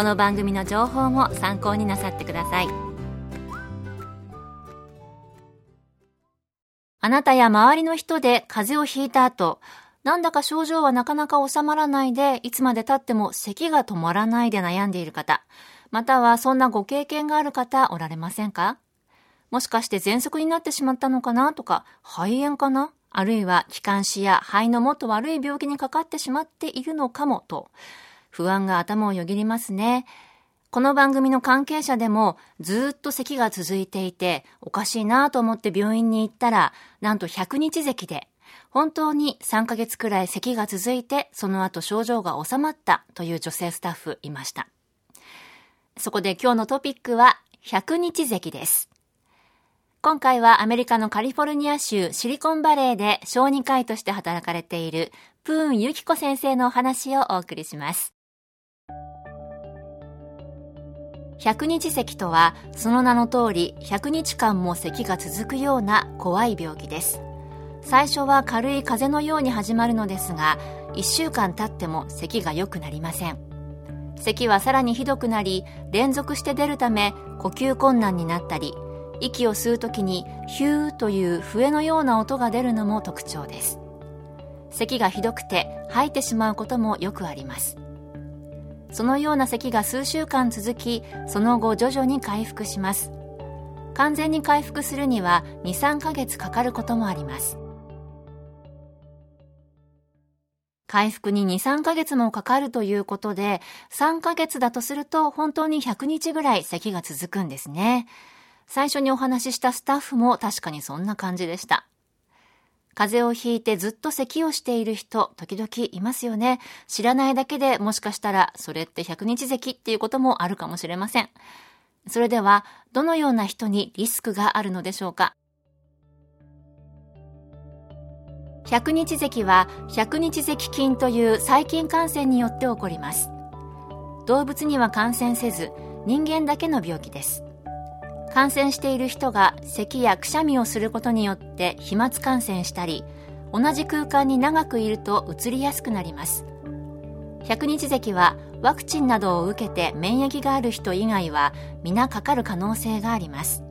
この番組の情報も参考になさってください。あなたや周りの人で風邪をひいた後なんだか症状はなかなか収まらないでいつまで経っても咳が止まらないで悩んでいる方またはそんなご経験がある方おられませんか？もしかして喘息になってしまったのかなとか肺炎かな？あるいは気管支や肺のもっと悪い病気にかかってしまっているのかもと。不安が頭をよぎりますね。この番組の関係者でもずっと咳が続いていておかしいなと思って病院に行ったらなんと100日咳で本当に3ヶ月くらい咳が続いてその後症状が収まったという女性スタッフいました。そこで今日のトピックは100日咳です。今回はアメリカのカリフォルニア州シリコンバレーで小児科医として働かれているプーンユキコ先生のお話をお送りします。百日咳とはその名の通り100日間も咳が続くような怖い病気です。最初は軽い風邪のように始まるのですが1週間経っても咳が良くなりません。咳はさらにひどくなり連続して出るため呼吸困難になったり息を吸う時にヒューという笛のような音が出るのも特徴です。咳がひどくて吐いてしまうこともよくあります。そのような咳が数週間続きその後徐々に回復します。完全に回復するには23ヶ月かかることもあります。回復に23ヶ月もかかるということで3ヶ月だとすると本当に100日ぐらい咳が続くんですね。最初にお話ししたスタッフも確かにそんな感じでした。風邪をひいてずっと咳をしている人、時々いますよね。知らないだけでもしかしたら、それって100日咳っていうこともあるかもしれません。それでは、どのような人にリスクがあるのでしょうか？100日咳は100日咳菌という細菌感染によって起こります動物には感染せず人間だけの病気です感染している人が咳やくしゃみをすることによって飛沫感染したり同じ空間に長くいるとうつりやすくなります。百日咳はワクチンなどを受けて免疫がある人以外は皆かかる可能性があります。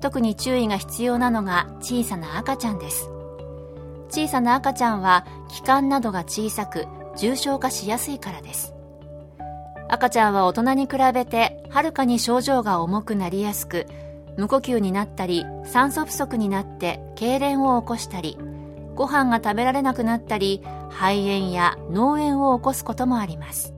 特に注意が必要なのが小さな赤ちゃんです。小さな赤ちゃんは気管などが小さく重症化しやすいからです。赤ちゃんは大人に比べてはるかに症状が重くなりやすく無呼吸になったり酸素不足になって痙攣を起こしたりご飯が食べられなくなったり肺炎や脳炎を起こすこともあります。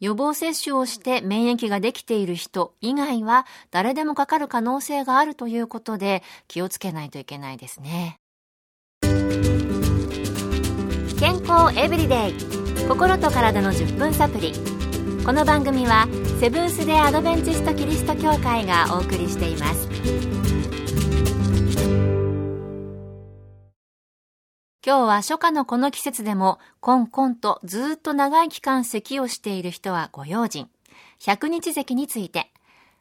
予防接種をして免疫ができている人以外は誰でもかかる可能性があるということで気をつけないといけないですね。健康エブリデイ。心と体の10分サプリこの番組はセブンス・デ・アドベンチスト・キリスト教会がお送りしています。今日は初夏のこの季節でもコンコンとずっと長い期間咳をしている人はご用心。100日咳について。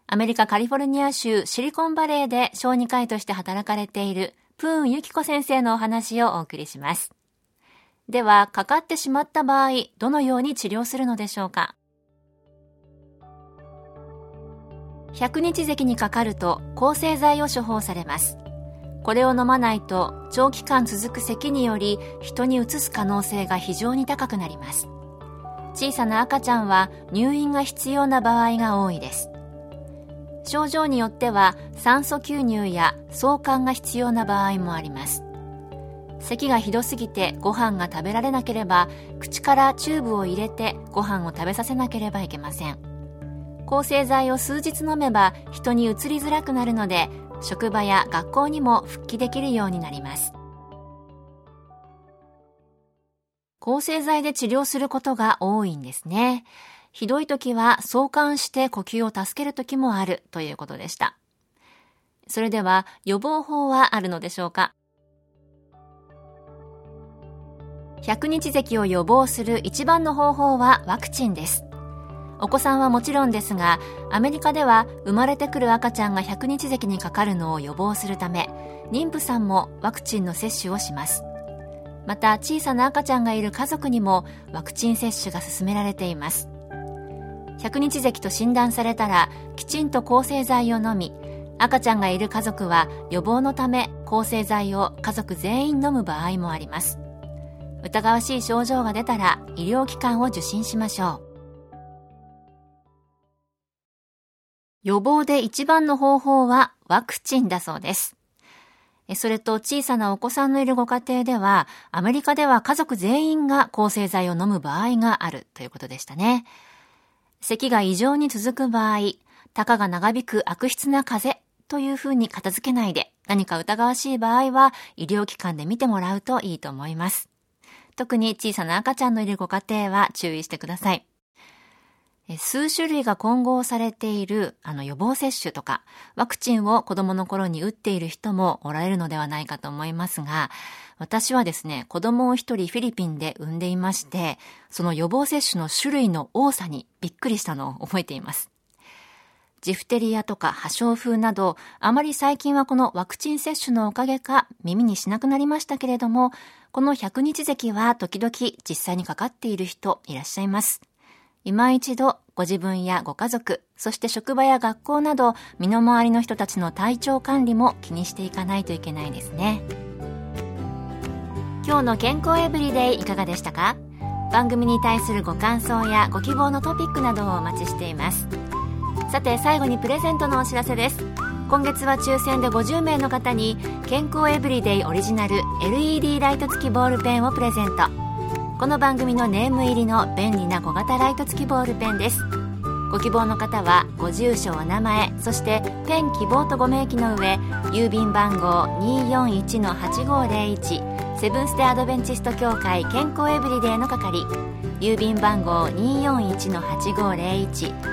アメリカカリフォルニア州シリコンバレーで小児科医として働かれているプーンユキコ先生のお話をお送りします。では、かかってしまった場合、どのように治療するのでしょうか？百日咳にかかると抗生剤を処方されます。これを飲まないと長期間続く咳により人にうつす可能性が非常に高くなります。小さな赤ちゃんは入院が必要な場合が多いです症状によっては酸素吸入や送還が必要な場合もあります咳がひどすぎてご飯が食べられなければ口からチューブを入れてご飯を食べさせなければいけません。抗生剤を数日飲めば人にうつりづらくなるので職場や学校にも復帰できるようになります。抗生剤で治療することが多いんですね。ひどい時は相関して呼吸を助ける時もあるということでした。それでは予防法はあるのでしょうか？100日咳を予防する一番の方法はワクチンです。お子さんはもちろんですがアメリカでは生まれてくる赤ちゃんが100日咳にかかるのを予防するため妊婦さんもワクチンの接種をします。また小さな赤ちゃんがいる家族にもワクチン接種が進められています。100日咳と診断されたらきちんと抗生剤を飲み赤ちゃんがいる家族は予防のため抗生剤を家族全員飲む場合もあります。疑わしい症状が出たら医療機関を受診しましょう予防で一番の方法はワクチンだそうです。それと小さなお子さんのいるご家庭では、アメリカでは家族全員が抗生剤を飲む場合があるということでしたね。咳が異常に続く場合、たかが長引く悪質な風邪というふうに片付けないで、何か疑わしい場合は医療機関で見てもらうといいと思います。特に小さな赤ちゃんのいるご家庭は注意してください。数種類が混合されているあの予防接種とかワクチンを子供の頃に打っている人もおられるのではないかと思いますが私はですね子供を一人フィリピンで産んでいましてその予防接種の種類の多さにびっくりしたのを覚えていますジフテリアとか破傷風などあまり最近はこのワクチン接種のおかげか耳にしなくなりましたけれどもこの100日咳は時々実際にかかっている人いらっしゃいます今一度ご自分やご家族、そして職場や学校など身の回りの人たちの体調管理も気にしていかないといけないですね。今日の健康エブリデイいかがでしたか？番組に対するご感想やご希望のトピックなどをお待ちしています。さて最後にプレゼントのお知らせです。今月は抽選で50名の方に健康エブリデイオリジナル LED ライト付きボールペンをプレゼント。この番組のネーム入りの便利な小型ライト付きボールペンですご希望の方はご住所お名前そしてペン希望とご明記の上郵便番号241-8501セブンステアドベンチスト協会健康エブリデイの係郵便番号241-8501